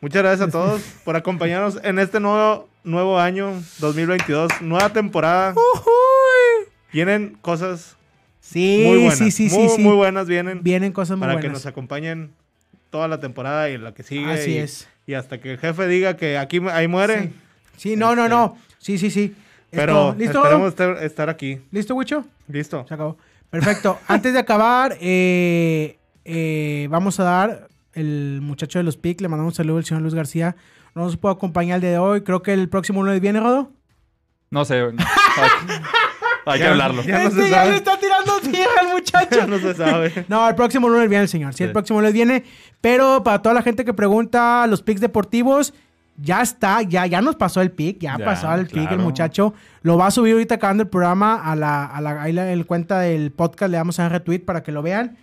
Muchas gracias a todos por acompañarnos en este nuevo, nuevo año 2022, nueva temporada. Vienen cosas Sí, muy buenas. sí, sí, muy, sí. muy buenas vienen Vienen cosas muy para que buenas. nos acompañen toda la temporada y la que sigue. Así y, es. Y hasta que el jefe diga que aquí ahí muere, Sí. Sí, no, no, Este, no. Sí, sí, sí. Pero ¿Listo? esperemos estar, estar aquí. ¿Listo, Wicho? Listo. Se acabó. Perfecto. Antes de acabar, eh, eh, vamos a dar el muchacho de los PIC. Le mandamos un saludo al señor Luis García. No nos pudo acompañar el día de hoy. Creo que el próximo lunes viene, Rodo. No sé. Hay, hay que hablarlo. ya no Este se ya sabe. le está tirando tierra al muchacho. Ya no se sabe. No, el próximo lunes viene el señor. Sí, el próximo lunes viene. Pero para toda la gente que pregunta los picks deportivos, ya está, ya, ya nos pasó el pick, ya, Ya, pasó el pick el muchacho. Lo va a subir ahorita acabando el programa a la, a la, ahí la- en cuenta del podcast, le damos a retweet para que lo vean.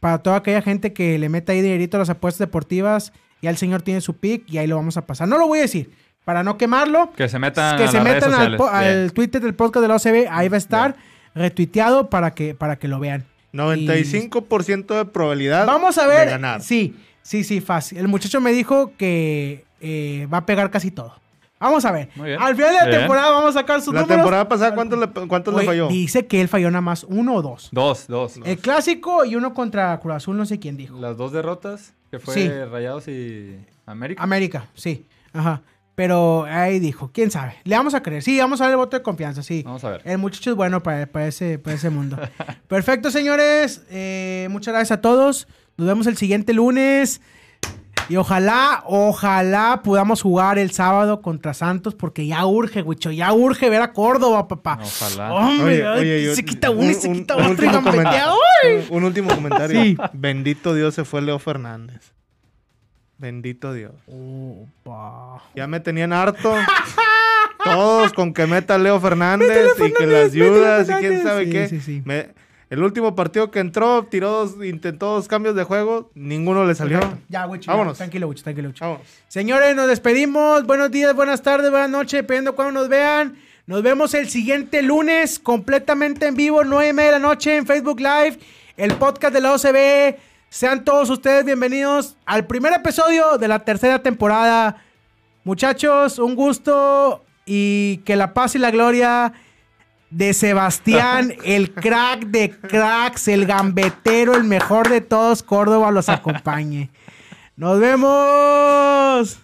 Para toda aquella gente que le meta ahí dinerito a las apuestas deportivas, ya el señor tiene su pick y ahí lo vamos a pasar. No lo voy a decir, para no quemarlo. Que se metan que a se las redes metan al, al. Twitter del podcast de la OCB, ahí va a estar retuiteado para que, para que lo vean. 95% de probabilidad Vamos a de ver. ganar. Sí, sí, sí, fácil. El muchacho me dijo que eh, va a pegar casi todo. Vamos a ver. Al final de la Bien. temporada vamos a sacar sus La números. temporada pasada, ¿cuántos le, cuántos le falló? Dice que él falló nada más uno o dos. Dos, dos. El clásico y uno contra Cruz Azul, no sé quién dijo. Las dos derrotas, que fue Sí. Rayados y América. América, sí. Ajá. Pero ahí dijo, quién sabe. Le vamos a creer. Sí, vamos a dar el voto de confianza, sí. Vamos a ver. El muchacho es bueno para, para ese, para ese mundo. Perfecto, señores. Eh, muchas gracias a todos. Nos vemos el siguiente lunes. Y ojalá, ojalá podamos jugar el sábado contra Santos porque ya urge, Wicho. Ya urge ver a Córdoba, papá. Ojalá. Hombre, ay, Oye, yo- se quita uno y se un- quita un otro y último gambetea. comentario. ¡Ay! Un último comentario. Sí. Bendito Dios se fue Leo Fernández. Bendito Dios. Opa. Ya me tenían harto. Todos con que meta Leo Fernández y que las ayudas y quién sabe sí, qué. sí, sí. Me- el último partido que entró, tiró dos, intentó dos cambios de juego, ninguno le salió. Ya, ya. Vámonos. Tranquilo, Wicho, tranquilo, Wicho. Vámonos. Señores, nos despedimos. Buenos días, buenas tardes, buenas noches, dependiendo cuando nos vean. Nos vemos el siguiente lunes, completamente en vivo, 9 y media de la noche en Facebook Live, el podcast de la OCB. Sean todos ustedes bienvenidos al primer episodio de la tercera temporada. Muchachos, un gusto y que la paz y la gloria de Sebastián, el crack de cracks, el gambetero, el mejor de todos, Córdoba, los acompañe. Nos vemos.